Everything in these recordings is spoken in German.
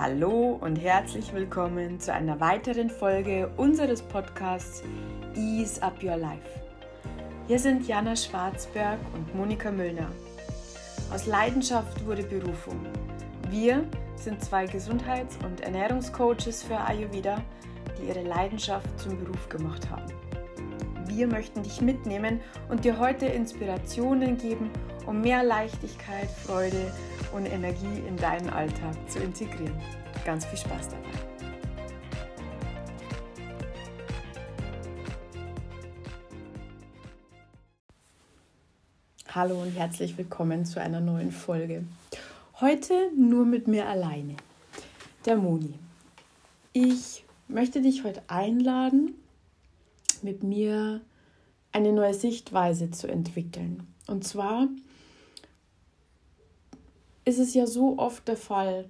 Hallo und herzlich willkommen zu einer weiteren Folge unseres Podcasts Ease Up Your Life. Hier sind Jana Schwarzberg und Monika Müllner. Aus Leidenschaft wurde Berufung. Wir sind zwei Gesundheits- und Ernährungscoaches für Ayurveda, die ihre Leidenschaft zum Beruf gemacht haben. Wir möchten dich mitnehmen und dir heute Inspirationen geben, um mehr Leichtigkeit, Freude und Energie in deinen Alltag zu integrieren. Ganz viel Spaß dabei. Hallo und herzlich willkommen zu einer neuen Folge. Heute nur mit mir alleine, der Moni. Ich möchte dich heute einladen, mit mir eine neue Sichtweise zu entwickeln. Und zwar ist es ja so oft der Fall,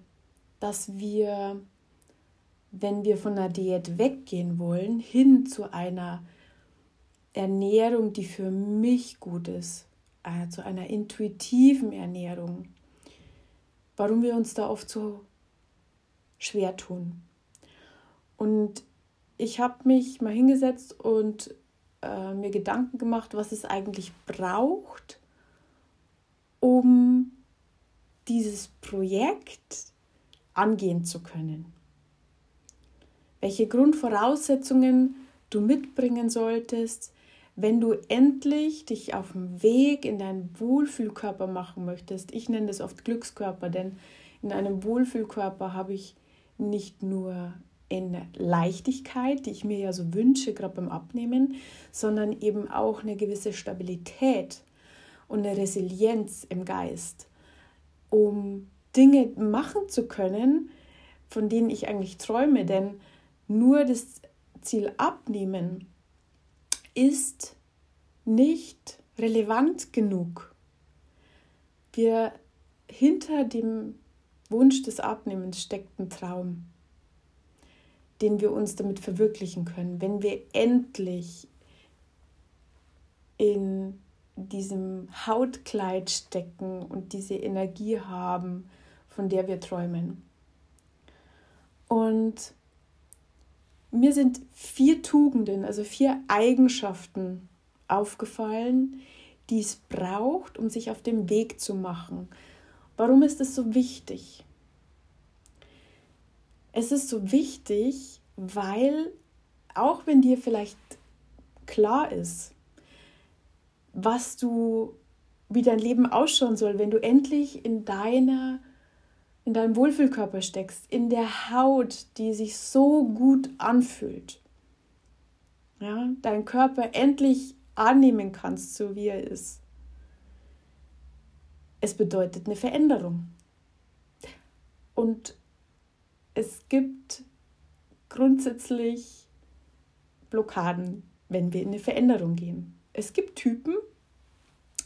dass wir, wenn wir von einer Diät weggehen wollen, hin zu einer Ernährung, die für mich gut ist, äh, zu einer intuitiven Ernährung, warum wir uns da oft so schwer tun. Und ich habe mich mal hingesetzt und äh, mir Gedanken gemacht, was es eigentlich braucht, um dieses Projekt angehen zu können. Welche Grundvoraussetzungen du mitbringen solltest, wenn du endlich dich auf dem Weg in deinen Wohlfühlkörper machen möchtest. Ich nenne das oft Glückskörper, denn in einem Wohlfühlkörper habe ich nicht nur eine Leichtigkeit, die ich mir ja so wünsche, gerade beim Abnehmen, sondern eben auch eine gewisse Stabilität und eine Resilienz im Geist um Dinge machen zu können, von denen ich eigentlich träume. Denn nur das Ziel abnehmen ist nicht relevant genug. Wir hinter dem Wunsch des Abnehmens steckt ein Traum, den wir uns damit verwirklichen können, wenn wir endlich in diesem Hautkleid stecken und diese Energie haben, von der wir träumen. Und mir sind vier Tugenden, also vier Eigenschaften aufgefallen, die es braucht, um sich auf den Weg zu machen. Warum ist es so wichtig? Es ist so wichtig, weil auch wenn dir vielleicht klar ist, was du, wie dein Leben ausschauen soll, wenn du endlich in deiner in deinem Wohlfühlkörper steckst, in der Haut, die sich so gut anfühlt. Ja, deinen Körper endlich annehmen kannst, so wie er ist. Es bedeutet eine Veränderung. Und es gibt grundsätzlich Blockaden, wenn wir in eine Veränderung gehen. Es gibt Typen,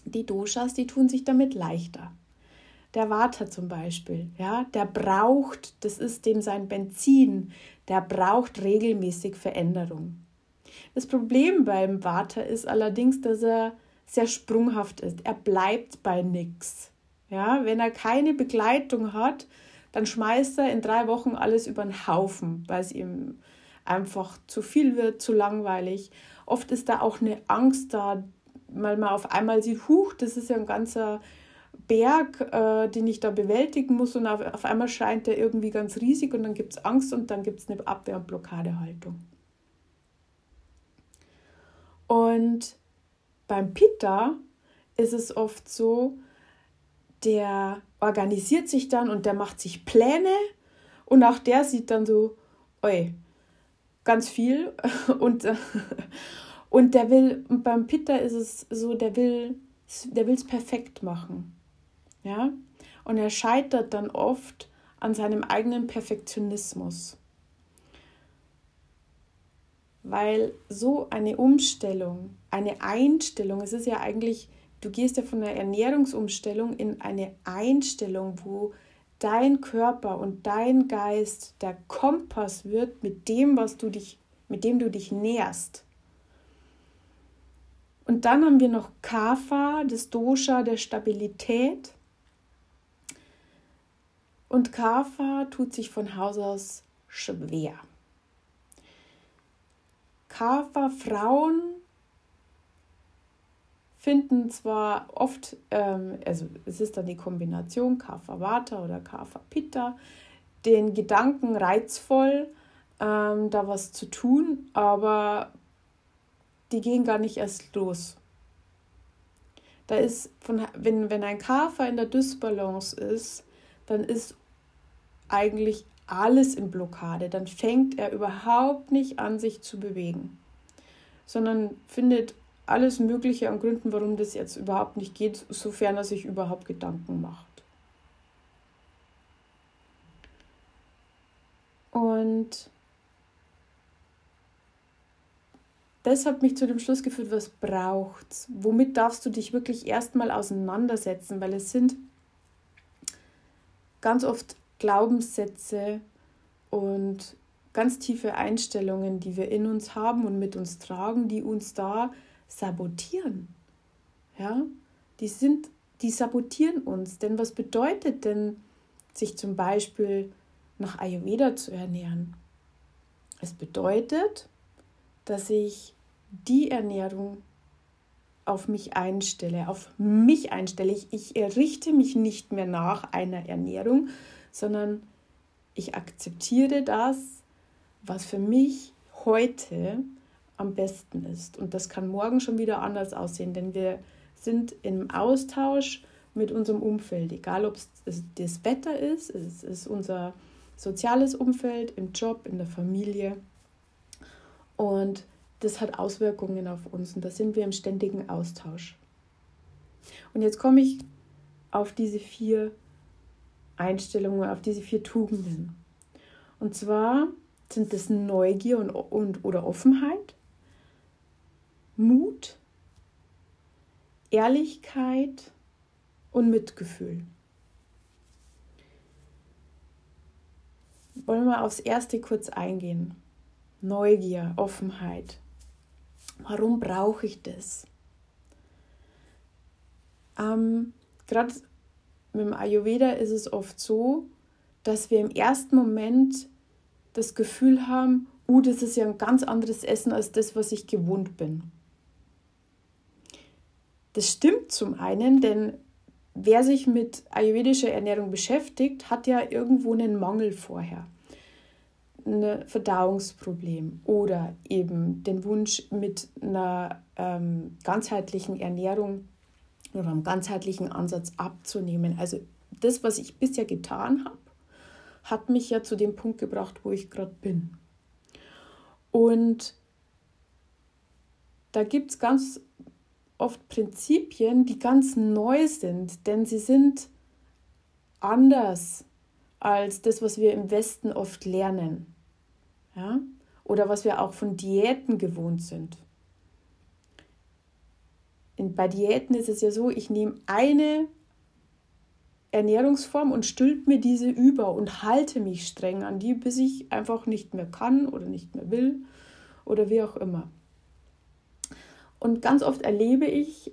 die Doshas, die tun sich damit leichter. Der Vata zum Beispiel, ja, der braucht, das ist dem sein Benzin, der braucht regelmäßig Veränderung. Das Problem beim Vata ist allerdings, dass er sehr sprunghaft ist. Er bleibt bei nichts. Ja, wenn er keine Begleitung hat, dann schmeißt er in drei Wochen alles über den Haufen, weil es ihm einfach zu viel wird, zu langweilig. Oft ist da auch eine Angst da, weil man auf einmal sieht, huch, das ist ja ein ganzer Berg, äh, den ich da bewältigen muss und auf, auf einmal scheint der irgendwie ganz riesig und dann gibt es Angst und dann gibt es eine Abwehr- und Blockadehaltung. Und beim Pitta ist es oft so, der organisiert sich dann und der macht sich Pläne und auch der sieht dann so, oi, ganz viel und, und der will, beim Pitta ist es so, der will der will es perfekt machen. Ja? Und er scheitert dann oft an seinem eigenen Perfektionismus. Weil so eine Umstellung, eine Einstellung, es ist ja eigentlich, du gehst ja von einer Ernährungsumstellung in eine Einstellung, wo dein Körper und dein Geist der Kompass wird mit dem, was du dich, mit dem du dich näherst. Und dann haben wir noch Kapha, das Dosha der Stabilität. Und Kafa tut sich von Haus aus schwer. Kafa-Frauen finden zwar oft, ähm, also es ist dann die Kombination Kapha-Vata oder Kapha-Pitta, den Gedanken reizvoll, ähm, da was zu tun, aber die gehen gar nicht erst los. Da ist, von, wenn, wenn ein Kafer in der Dysbalance ist, dann ist eigentlich alles in Blockade. Dann fängt er überhaupt nicht an, sich zu bewegen, sondern findet alles Mögliche an Gründen, warum das jetzt überhaupt nicht geht, sofern er sich überhaupt Gedanken macht. Und das hat mich zu dem Schluss geführt, was braucht's? Womit darfst du dich wirklich erstmal auseinandersetzen? Weil es sind ganz oft Glaubenssätze und ganz tiefe Einstellungen, die wir in uns haben und mit uns tragen, die uns da sabotieren. Ja, die sind, die sabotieren uns. Denn was bedeutet denn, sich zum Beispiel nach Ayurveda zu ernähren? Es bedeutet, dass ich die Ernährung auf mich einstelle, auf mich einstelle. Ich, ich errichte mich nicht mehr nach einer Ernährung, sondern ich akzeptiere das, was für mich heute am besten ist. Und das kann morgen schon wieder anders aussehen, denn wir sind im Austausch mit unserem Umfeld, egal ob es das Wetter ist, es ist unser soziales Umfeld, im Job, in der Familie. Und das hat Auswirkungen auf uns und da sind wir im ständigen Austausch. Und jetzt komme ich auf diese vier Einstellungen, auf diese vier Tugenden. Und zwar sind das Neugier und, und oder Offenheit, Mut, Ehrlichkeit und Mitgefühl. Wollen wir aufs erste kurz eingehen. Neugier, Offenheit. Warum brauche ich das? Ähm, Gerade mit dem Ayurveda ist es oft so, dass wir im ersten Moment das Gefühl haben, uh, das ist ja ein ganz anderes Essen als das, was ich gewohnt bin. Das stimmt zum einen, denn wer sich mit ayurvedischer Ernährung beschäftigt, hat ja irgendwo einen Mangel vorher. Ein Verdauungsproblem oder eben den Wunsch, mit einer ähm, ganzheitlichen Ernährung oder einem ganzheitlichen Ansatz abzunehmen. Also das, was ich bisher getan habe, hat mich ja zu dem Punkt gebracht, wo ich gerade bin. Und da gibt es ganz oft Prinzipien, die ganz neu sind, denn sie sind anders als das, was wir im Westen oft lernen. Ja? Oder was wir auch von Diäten gewohnt sind. In, bei Diäten ist es ja so, ich nehme eine Ernährungsform und stülpt mir diese über und halte mich streng an die, bis ich einfach nicht mehr kann oder nicht mehr will oder wie auch immer. Und ganz oft erlebe ich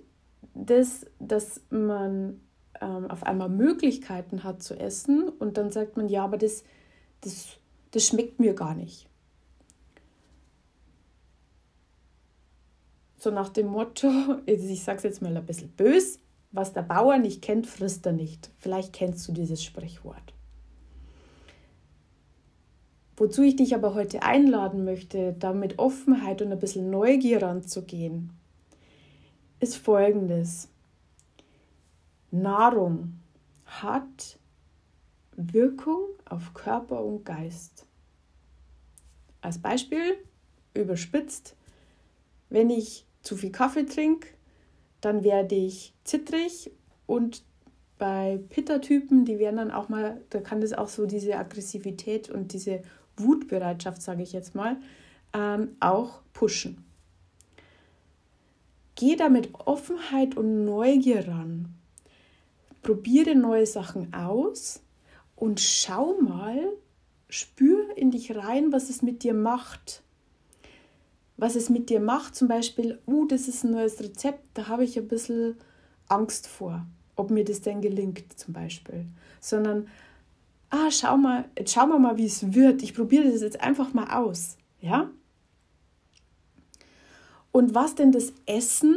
das, dass man ähm, auf einmal Möglichkeiten hat zu essen und dann sagt man, ja, aber das, das, das schmeckt mir gar nicht. So nach dem Motto, ich sage es jetzt mal ein bisschen bös, was der Bauer nicht kennt, frisst er nicht. Vielleicht kennst du dieses Sprichwort. Wozu ich dich aber heute einladen möchte, da mit Offenheit und ein bisschen Neugier ranzugehen, ist folgendes. Nahrung hat Wirkung auf Körper und Geist. Als Beispiel, überspitzt, wenn ich zu viel Kaffee trinke, dann werde ich zittrig und bei Pitta-Typen, die werden dann auch mal, da kann das auch so diese Aggressivität und diese Wutbereitschaft, sage ich jetzt mal, ähm, auch pushen. Geh da mit Offenheit und Neugier ran. Probiere neue Sachen aus und schau mal, spür in dich rein, was es mit dir macht. Was es mit dir macht, zum Beispiel, uh, das ist ein neues Rezept, da habe ich ein bisschen Angst vor, ob mir das denn gelingt, zum Beispiel. Sondern ah, schau mal, jetzt schauen wir mal, wie es wird. Ich probiere das jetzt einfach mal aus. Ja? Und was denn das Essen,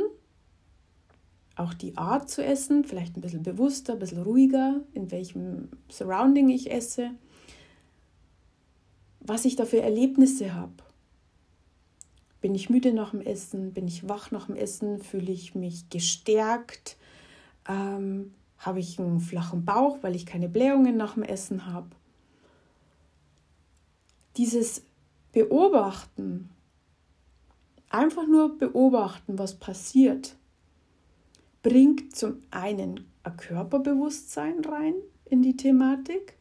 auch die Art zu essen, vielleicht ein bisschen bewusster, ein bisschen ruhiger, in welchem Surrounding ich esse, was ich da für Erlebnisse habe. Bin ich müde nach dem Essen? Bin ich wach nach dem Essen? Fühle ich mich gestärkt? Ähm, habe ich einen flachen Bauch, weil ich keine Blähungen nach dem Essen habe? Dieses Beobachten, einfach nur beobachten, was passiert, bringt zum einen ein Körperbewusstsein rein in die Thematik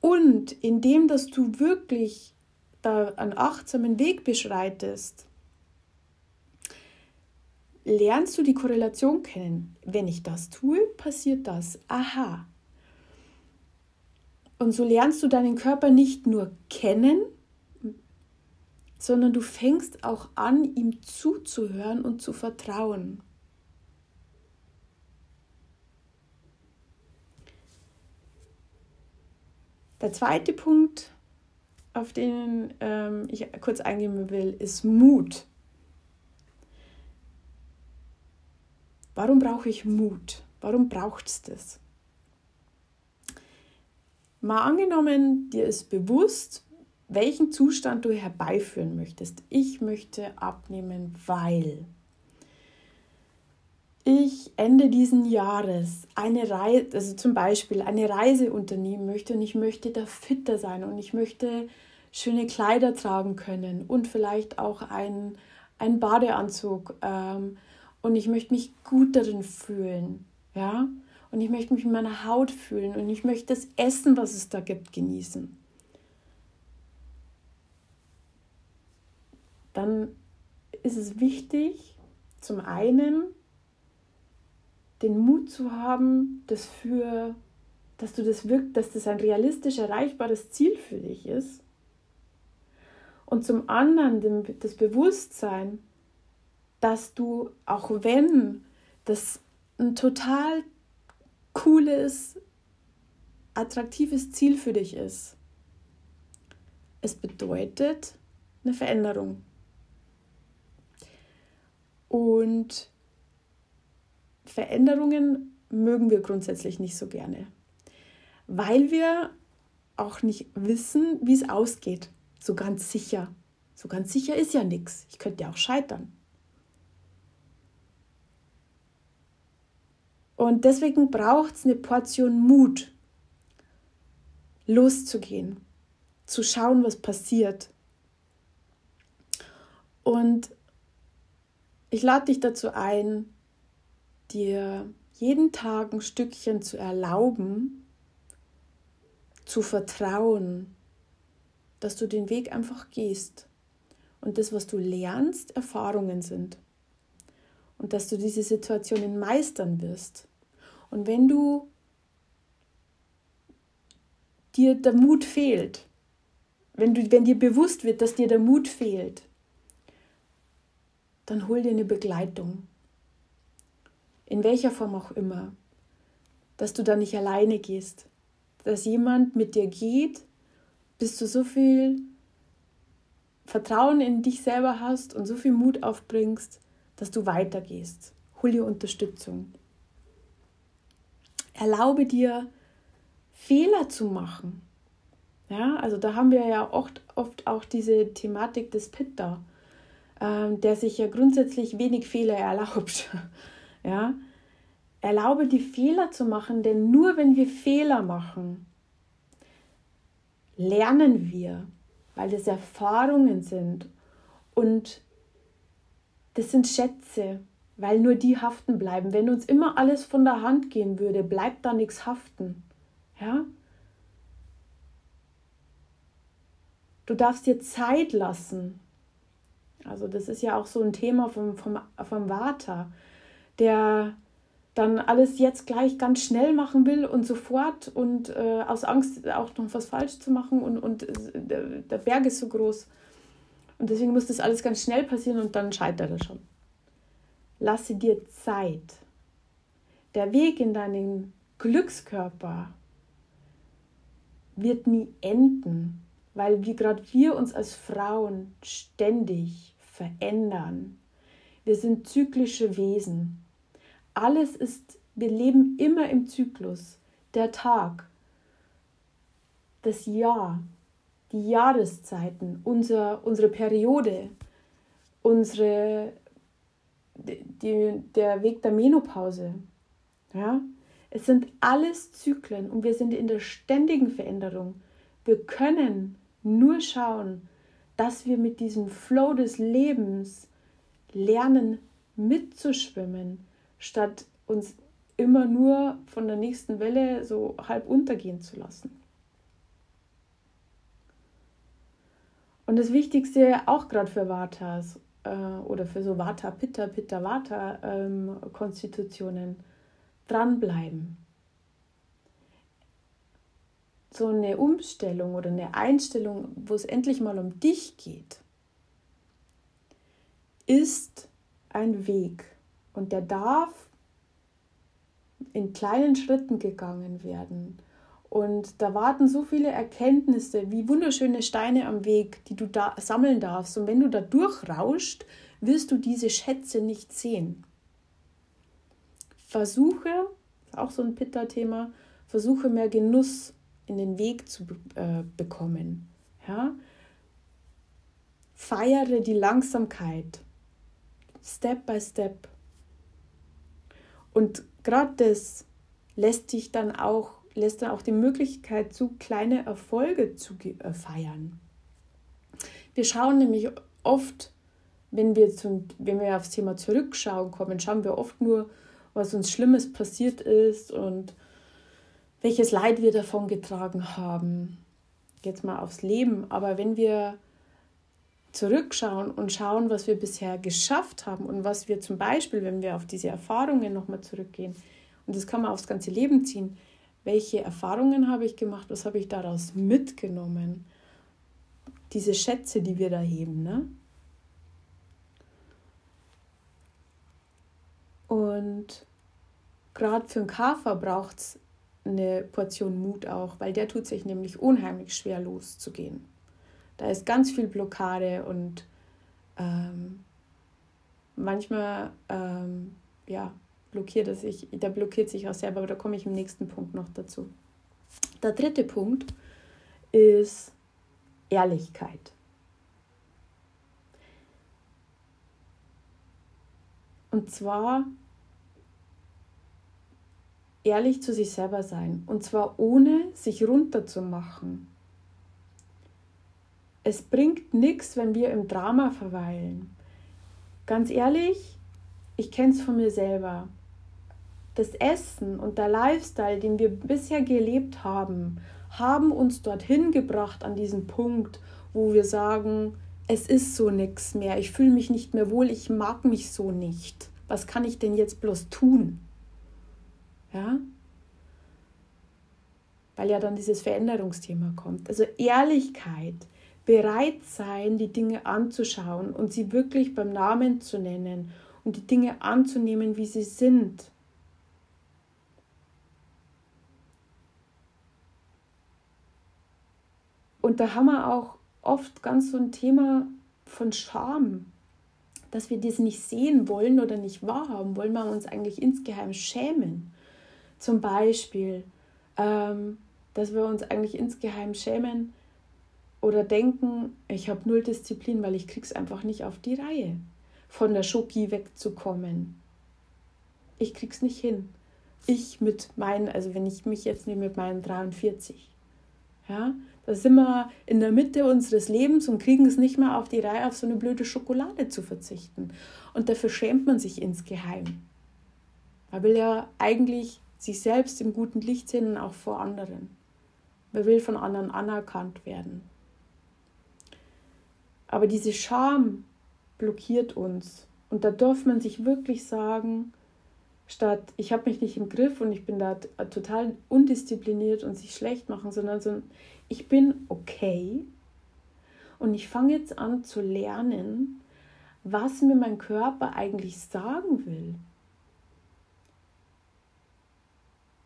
und indem, dass du wirklich da einen achtsamen Weg beschreitest, lernst du die Korrelation kennen. Wenn ich das tue, passiert das. Aha. Und so lernst du deinen Körper nicht nur kennen, sondern du fängst auch an, ihm zuzuhören und zu vertrauen. Der zweite Punkt, auf den ähm, ich kurz eingehen will, ist Mut. Warum brauche ich Mut? Warum braucht es das? Mal angenommen, dir ist bewusst, welchen Zustand du herbeiführen möchtest. Ich möchte abnehmen, weil ich Ende diesen Jahres eine Reise, also zum Beispiel eine Reise unternehmen möchte und ich möchte da fitter sein und ich möchte schöne Kleider tragen können und vielleicht auch einen, einen Badeanzug ähm, und ich möchte mich gut darin fühlen, ja, und ich möchte mich in meiner Haut fühlen und ich möchte das Essen, was es da gibt, genießen. Dann ist es wichtig, zum einen den Mut zu haben, das für, dass du das wirkt, dass das ein realistisch erreichbares Ziel für dich ist. Und zum anderen das Bewusstsein, dass du, auch wenn das ein total cooles, attraktives Ziel für dich ist, es bedeutet eine Veränderung. Und Veränderungen mögen wir grundsätzlich nicht so gerne, weil wir auch nicht wissen, wie es ausgeht. So ganz sicher. So ganz sicher ist ja nichts. Ich könnte ja auch scheitern. Und deswegen braucht es eine Portion Mut, loszugehen, zu schauen, was passiert. Und ich lade dich dazu ein, dir jeden Tag ein Stückchen zu erlauben, zu vertrauen, dass du den Weg einfach gehst und das, was du lernst, Erfahrungen sind und dass du diese Situationen meistern wirst. Und wenn du dir der Mut fehlt, wenn, du, wenn dir bewusst wird, dass dir der Mut fehlt, dann hol dir eine Begleitung in welcher Form auch immer, dass du da nicht alleine gehst, dass jemand mit dir geht, bis du so viel Vertrauen in dich selber hast und so viel Mut aufbringst, dass du weitergehst. Hol dir Unterstützung. Erlaube dir, Fehler zu machen. Ja, also da haben wir ja oft, oft auch diese Thematik des Pitta, äh, der sich ja grundsätzlich wenig Fehler erlaubt. Ja? Erlaube die Fehler zu machen, denn nur wenn wir Fehler machen, lernen wir, weil das Erfahrungen sind und das sind Schätze, weil nur die haften bleiben. Wenn uns immer alles von der Hand gehen würde, bleibt da nichts haften. Ja? Du darfst dir Zeit lassen. Also das ist ja auch so ein Thema vom, vom, vom Vata der dann alles jetzt gleich ganz schnell machen will und sofort und äh, aus Angst auch noch was falsch zu machen und, und äh, der, der Berg ist so groß. Und deswegen muss das alles ganz schnell passieren und dann scheitert er schon. Lasse dir Zeit. Der Weg in deinen Glückskörper wird nie enden, weil wir gerade wir uns als Frauen ständig verändern. Wir sind zyklische Wesen. Alles ist, wir leben immer im Zyklus. Der Tag, das Jahr, die Jahreszeiten, unser, unsere Periode, unsere, die, der Weg der Menopause. Ja? Es sind alles Zyklen und wir sind in der ständigen Veränderung. Wir können nur schauen, dass wir mit diesem Flow des Lebens lernen mitzuschwimmen, statt uns immer nur von der nächsten Welle so halb untergehen zu lassen. Und das Wichtigste auch gerade für Vatas äh, oder für so Vata, Pitta, Pitta, Vata ähm, Konstitutionen dranbleiben. So eine Umstellung oder eine Einstellung, wo es endlich mal um dich geht, ist ein Weg und der darf in kleinen Schritten gegangen werden. Und da warten so viele Erkenntnisse, wie wunderschöne Steine am Weg, die du da sammeln darfst. Und wenn du da durchrauscht, wirst du diese Schätze nicht sehen. Versuche, auch so ein Pitta-Thema, versuche mehr Genuss in den Weg zu äh, bekommen. Ja? Feiere die Langsamkeit, Step by Step. Und gerade das lässt dich dann auch lässt dann auch die Möglichkeit zu, kleine Erfolge zu äh, feiern. Wir schauen nämlich oft, wenn wir, zum, wenn wir aufs Thema Zurückschauen kommen, schauen wir oft nur, was uns Schlimmes passiert ist und welches Leid wir davon getragen haben. Jetzt mal aufs Leben. Aber wenn wir zurückschauen und schauen, was wir bisher geschafft haben und was wir zum Beispiel, wenn wir auf diese Erfahrungen nochmal zurückgehen, und das kann man aufs ganze Leben ziehen, welche Erfahrungen habe ich gemacht, was habe ich daraus mitgenommen. Diese Schätze, die wir da heben. Ne? Und gerade für einen Kafer braucht es eine Portion Mut auch, weil der tut sich nämlich unheimlich schwer loszugehen. Da ist ganz viel Blockade und ähm, manchmal ähm, ja, blockiert er sich, der blockiert sich auch selber, aber da komme ich im nächsten Punkt noch dazu. Der dritte Punkt ist Ehrlichkeit. Und zwar ehrlich zu sich selber sein. Und zwar ohne sich runterzumachen. Es bringt nichts, wenn wir im Drama verweilen. Ganz ehrlich, ich kenne es von mir selber das Essen und der Lifestyle, den wir bisher gelebt haben, haben uns dorthin gebracht an diesen Punkt, wo wir sagen, es ist so nichts mehr, ich fühle mich nicht mehr wohl, ich mag mich so nicht. Was kann ich denn jetzt bloß tun? Ja? Weil ja dann dieses Veränderungsthema kommt. Also Ehrlichkeit, bereit sein, die Dinge anzuschauen und sie wirklich beim Namen zu nennen und die Dinge anzunehmen, wie sie sind. Und da haben wir auch oft ganz so ein Thema von Scham, dass wir das nicht sehen wollen oder nicht wahrhaben wollen, wir uns eigentlich insgeheim schämen. Zum Beispiel, ähm, dass wir uns eigentlich insgeheim schämen oder denken, ich habe null Disziplin, weil ich krieg's einfach nicht auf die Reihe, von der Schoki wegzukommen. Ich krieg's nicht hin. Ich mit meinen, also wenn ich mich jetzt nehme mit meinen 43, ja, da sind wir in der Mitte unseres Lebens und kriegen es nicht mehr auf die Reihe, auf so eine blöde Schokolade zu verzichten. Und dafür schämt man sich insgeheim. Man will ja eigentlich sich selbst im guten Licht sehen und auch vor anderen. Man will von anderen anerkannt werden. Aber diese Scham blockiert uns. Und da darf man sich wirklich sagen, statt ich habe mich nicht im Griff und ich bin da total undiszipliniert und sich schlecht machen, sondern so ich bin okay und ich fange jetzt an zu lernen, was mir mein Körper eigentlich sagen will.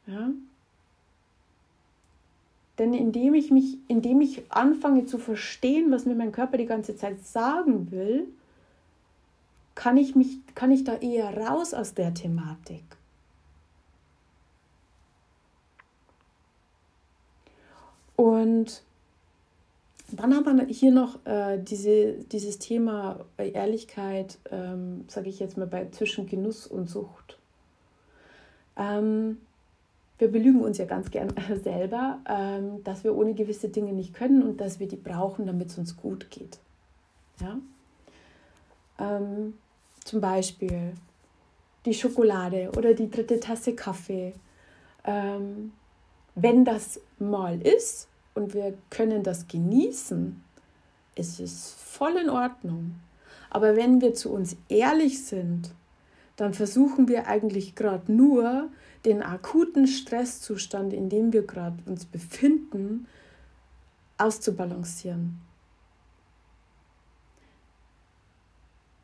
Ja? Denn indem ich mich, indem ich anfange zu verstehen, was mir mein Körper die ganze Zeit sagen will, kann ich mich, kann ich da eher raus aus der Thematik. Und dann haben wir hier noch äh, diese, dieses Thema Ehrlichkeit, ähm, sage ich jetzt mal, bei, zwischen Genuss und Sucht. Ähm, wir belügen uns ja ganz gern selber, ähm, dass wir ohne gewisse Dinge nicht können und dass wir die brauchen, damit es uns gut geht. Ja? Ähm, zum Beispiel die Schokolade oder die dritte Tasse Kaffee. Ähm, wenn das mal ist und wir können das genießen, ist es voll in Ordnung. Aber wenn wir zu uns ehrlich sind, dann versuchen wir eigentlich gerade nur den akuten Stresszustand, in dem wir gerade uns befinden, auszubalancieren.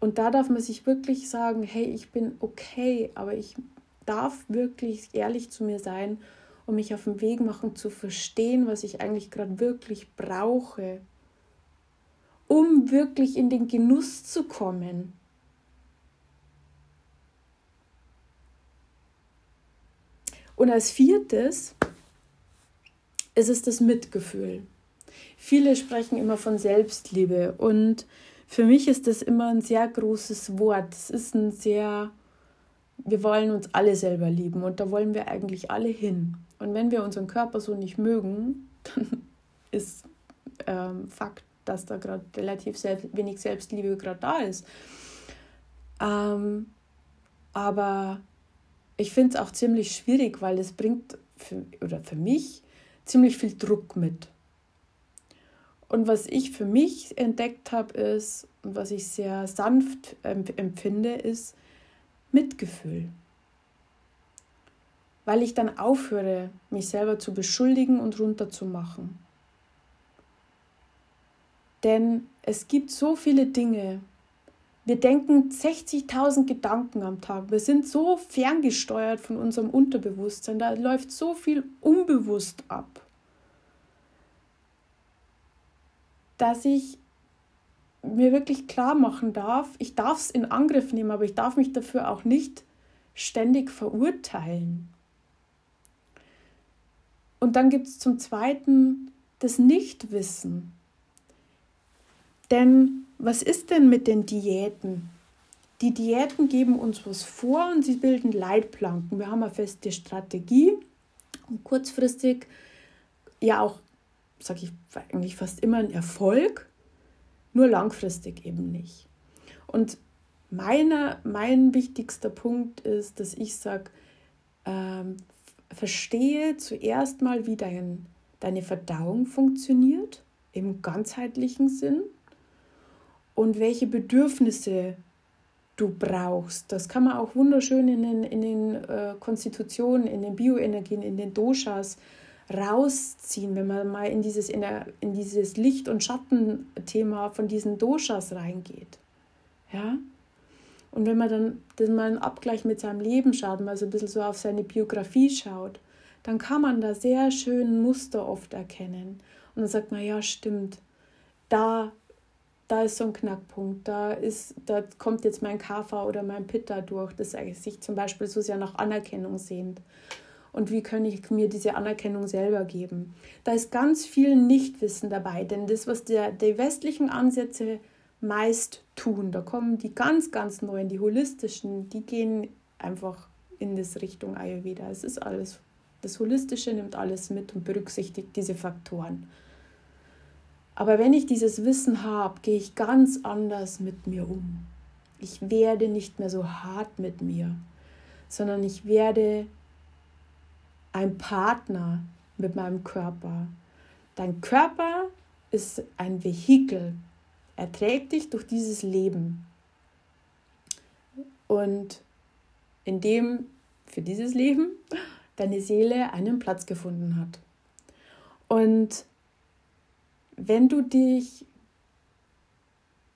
Und da darf man sich wirklich sagen, hey, ich bin okay, aber ich darf wirklich ehrlich zu mir sein und mich auf den Weg machen zu verstehen, was ich eigentlich gerade wirklich brauche, um wirklich in den Genuss zu kommen. Und als viertes ist es das Mitgefühl. Viele sprechen immer von Selbstliebe und für mich ist das immer ein sehr großes Wort. Es ist ein sehr, wir wollen uns alle selber lieben und da wollen wir eigentlich alle hin. Und wenn wir unseren Körper so nicht mögen, dann ist ähm, Fakt, dass da gerade relativ selbst, wenig Selbstliebe gerade da ist. Ähm, aber ich finde es auch ziemlich schwierig, weil es bringt für, oder für mich ziemlich viel Druck mit. Und was ich für mich entdeckt habe, ist, und was ich sehr sanft empfinde, ist Mitgefühl. Weil ich dann aufhöre, mich selber zu beschuldigen und runterzumachen. Denn es gibt so viele Dinge, wir denken 60.000 Gedanken am Tag. Wir sind so ferngesteuert von unserem Unterbewusstsein. Da läuft so viel unbewusst ab, dass ich mir wirklich klar machen darf, ich darf es in Angriff nehmen, aber ich darf mich dafür auch nicht ständig verurteilen. Und dann gibt es zum Zweiten das Nichtwissen. Denn was ist denn mit den Diäten? Die Diäten geben uns was vor und sie bilden Leitplanken. Wir haben eine feste Strategie und kurzfristig ja auch, sage ich eigentlich fast immer ein Erfolg, nur langfristig eben nicht. Und meine, mein wichtigster Punkt ist, dass ich sage, ähm, verstehe zuerst mal, wie dein, deine Verdauung funktioniert im ganzheitlichen Sinn und welche Bedürfnisse du brauchst. Das kann man auch wunderschön in den, in den äh, Konstitutionen, in den Bioenergien, in den Doshas rausziehen, wenn man mal in dieses, in, der, in dieses Licht- und Schattenthema von diesen Doshas reingeht. Ja? Und wenn man dann, dann mal einen Abgleich mit seinem Leben schaut, mal so ein bisschen so auf seine Biografie schaut, dann kann man da sehr schön Muster oft erkennen. Und dann sagt man, ja, stimmt, da da ist so ein Knackpunkt, da, ist, da kommt jetzt mein Kapha oder mein Pitta durch, das sich zum Beispiel so sehr nach Anerkennung sehnt. Und wie kann ich mir diese Anerkennung selber geben? Da ist ganz viel Nichtwissen dabei, denn das, was der, die westlichen Ansätze meist tun, da kommen die ganz, ganz neuen, die holistischen, die gehen einfach in das Richtung Ayurveda. Es ist alles, das Holistische nimmt alles mit und berücksichtigt diese Faktoren. Aber wenn ich dieses Wissen habe, gehe ich ganz anders mit mir um. Ich werde nicht mehr so hart mit mir, sondern ich werde ein Partner mit meinem Körper. Dein Körper ist ein Vehikel. Er trägt dich durch dieses Leben. Und in dem für dieses Leben deine Seele einen Platz gefunden hat. Und wenn du dich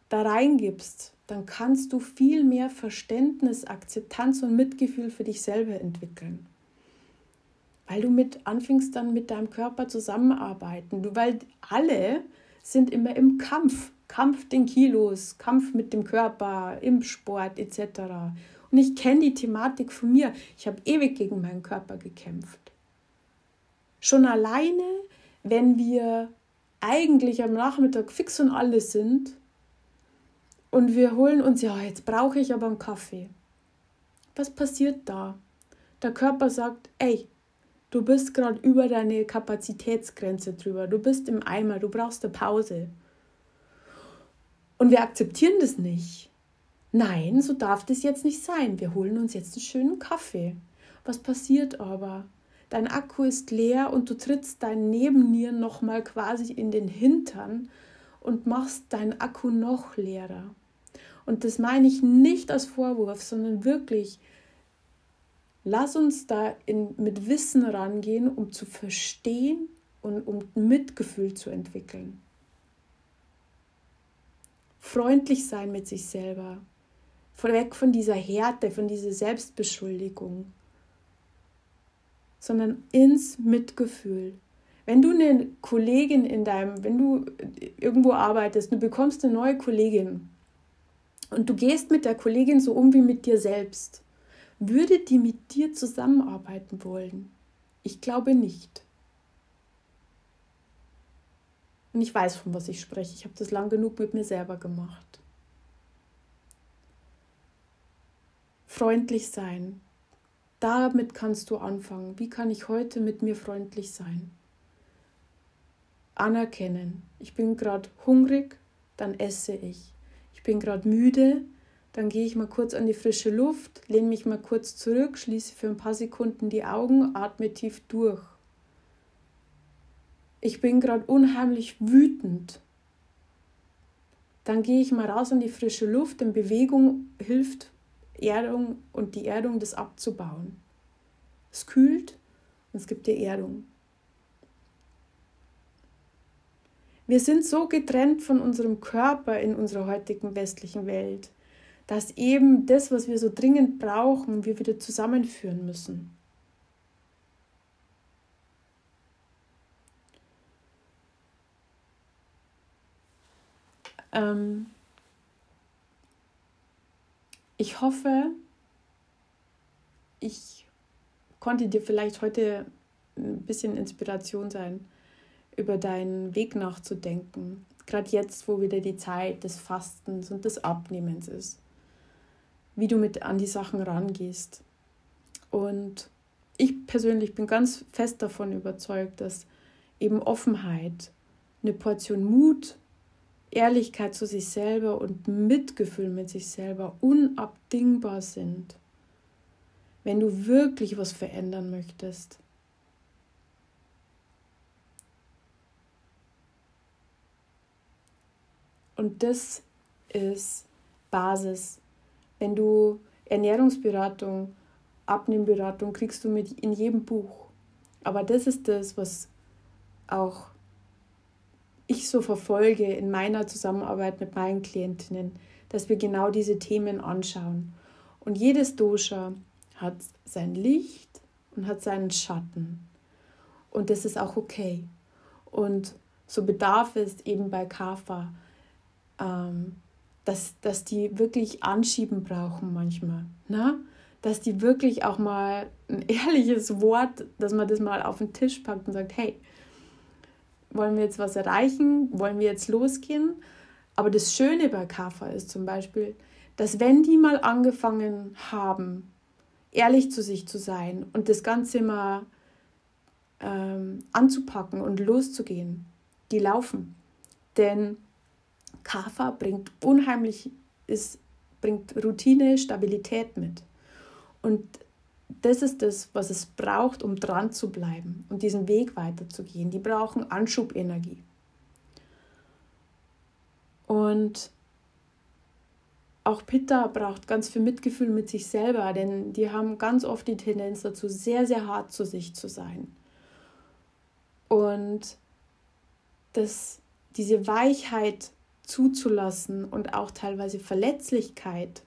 da reingibst, dann kannst du viel mehr Verständnis, Akzeptanz und Mitgefühl für dich selber entwickeln. weil du mit anfängst dann mit deinem Körper zusammenarbeiten. Du, weil alle sind immer im Kampf. Kampf den Kilos, Kampf mit dem Körper, im Sport etc. Und ich kenne die Thematik von mir. Ich habe ewig gegen meinen Körper gekämpft. Schon alleine, wenn wir eigentlich am Nachmittag fix und alles sind und wir holen uns, ja, jetzt brauche ich aber einen Kaffee. Was passiert da? Der Körper sagt, ey, du bist gerade über deine Kapazitätsgrenze drüber, du bist im Eimer, du brauchst eine Pause. Und wir akzeptieren das nicht. Nein, so darf das jetzt nicht sein. Wir holen uns jetzt einen schönen Kaffee. Was passiert aber? Dein Akku ist leer und du trittst deinen Nebennieren nochmal quasi in den Hintern und machst deinen Akku noch leerer. Und das meine ich nicht als Vorwurf, sondern wirklich, lass uns da in, mit Wissen rangehen, um zu verstehen und um Mitgefühl zu entwickeln. Freundlich sein mit sich selber. Weg von dieser Härte, von dieser Selbstbeschuldigung, sondern ins Mitgefühl. Wenn du eine Kollegin in deinem, wenn du irgendwo arbeitest, du bekommst eine neue Kollegin und du gehst mit der Kollegin so um wie mit dir selbst, würde die mit dir zusammenarbeiten wollen? Ich glaube nicht. Und ich weiß, von was ich spreche. Ich habe das lang genug mit mir selber gemacht. Freundlich sein. Damit kannst du anfangen. Wie kann ich heute mit mir freundlich sein? Anerkennen. Ich bin gerade hungrig, dann esse ich. Ich bin gerade müde, dann gehe ich mal kurz an die frische Luft, lehne mich mal kurz zurück, schließe für ein paar Sekunden die Augen, atme tief durch. Ich bin gerade unheimlich wütend. Dann gehe ich mal raus an die frische Luft, denn Bewegung hilft Erdung und die Erdung, das abzubauen. Es kühlt und es gibt dir Erdung. Wir sind so getrennt von unserem Körper in unserer heutigen westlichen Welt, dass eben das, was wir so dringend brauchen, wir wieder zusammenführen müssen. Ähm ich hoffe, ich konnte dir vielleicht heute ein bisschen Inspiration sein, über deinen Weg nachzudenken. Gerade jetzt, wo wieder die Zeit des Fastens und des Abnehmens ist. Wie du mit an die Sachen rangehst. Und ich persönlich bin ganz fest davon überzeugt, dass eben Offenheit, eine Portion Mut, Ehrlichkeit zu sich selber und Mitgefühl mit sich selber unabdingbar sind, wenn du wirklich was verändern möchtest. Und das ist Basis. Wenn du Ernährungsberatung, Abnehmberatung kriegst du mit in jedem Buch. Aber das ist das, was auch ich so verfolge in meiner Zusammenarbeit mit meinen Klientinnen, dass wir genau diese Themen anschauen. Und jedes Dosha hat sein Licht und hat seinen Schatten. Und das ist auch okay. Und so bedarf es eben bei Kapha, ähm, dass, dass die wirklich Anschieben brauchen manchmal. Ne? Dass die wirklich auch mal ein ehrliches Wort, dass man das mal auf den Tisch packt und sagt, hey, wollen wir jetzt was erreichen? Wollen wir jetzt losgehen? Aber das Schöne bei Kafa ist zum Beispiel, dass wenn die mal angefangen haben, ehrlich zu sich zu sein und das Ganze mal ähm, anzupacken und loszugehen, die laufen. Denn Kafa bringt unheimlich, ist, bringt Routine, Stabilität mit. Und das ist das, was es braucht, um dran zu bleiben und diesen Weg weiterzugehen. Die brauchen Anschubenergie. Und auch Pitta braucht ganz viel Mitgefühl mit sich selber, denn die haben ganz oft die Tendenz dazu, sehr, sehr hart zu sich zu sein. Und das, diese Weichheit zuzulassen und auch teilweise Verletzlichkeit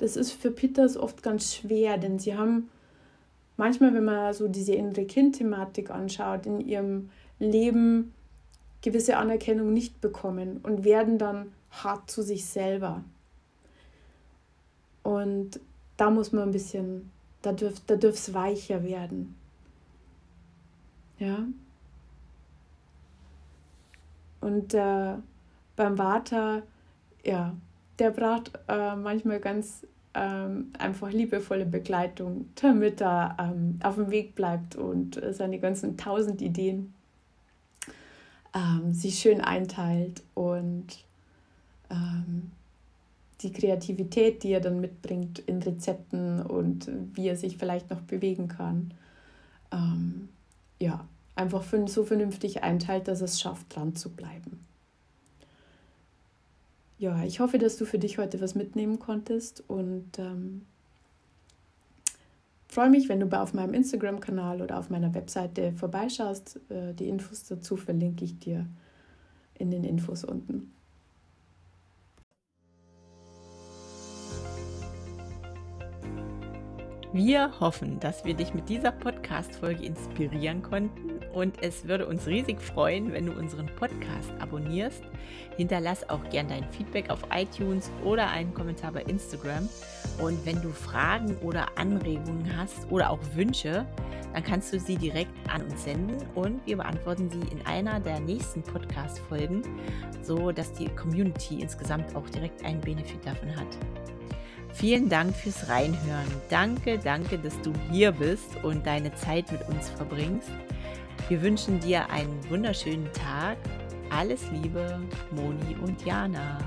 das ist für Pitters oft ganz schwer, denn sie haben manchmal, wenn man so diese innere Kind-Thematik anschaut, in ihrem Leben gewisse Anerkennung nicht bekommen und werden dann hart zu sich selber. Und da muss man ein bisschen, da dürft da weicher werden. Ja. Und äh, beim Vater, ja, der braucht äh, manchmal ganz ähm, einfach liebevolle Begleitung, damit er ähm, auf dem Weg bleibt und seine ganzen tausend Ideen ähm, sich schön einteilt und ähm, die Kreativität, die er dann mitbringt in Rezepten und wie er sich vielleicht noch bewegen kann, ähm, ja, einfach so vernünftig einteilt, dass es schafft, dran zu bleiben. Ja, ich hoffe, dass du für dich heute was mitnehmen konntest und ähm, freue mich, wenn du auf meinem Instagram-Kanal oder auf meiner Webseite vorbeischaust. Äh, die Infos dazu verlinke ich dir in den Infos unten. Wir hoffen, dass wir dich mit dieser Podcast-Folge inspirieren konnten und es würde uns riesig freuen, wenn du unseren Podcast abonnierst. Hinterlass auch gern dein Feedback auf iTunes oder einen Kommentar bei Instagram. Und wenn du Fragen oder Anregungen hast oder auch Wünsche, dann kannst du sie direkt an uns senden und wir beantworten sie in einer der nächsten Podcast-Folgen, so dass die Community insgesamt auch direkt einen Benefit davon hat. Vielen Dank fürs Reinhören. Danke, danke, dass du hier bist und deine Zeit mit uns verbringst. Wir wünschen dir einen wunderschönen Tag. Alles Liebe, Moni und Jana.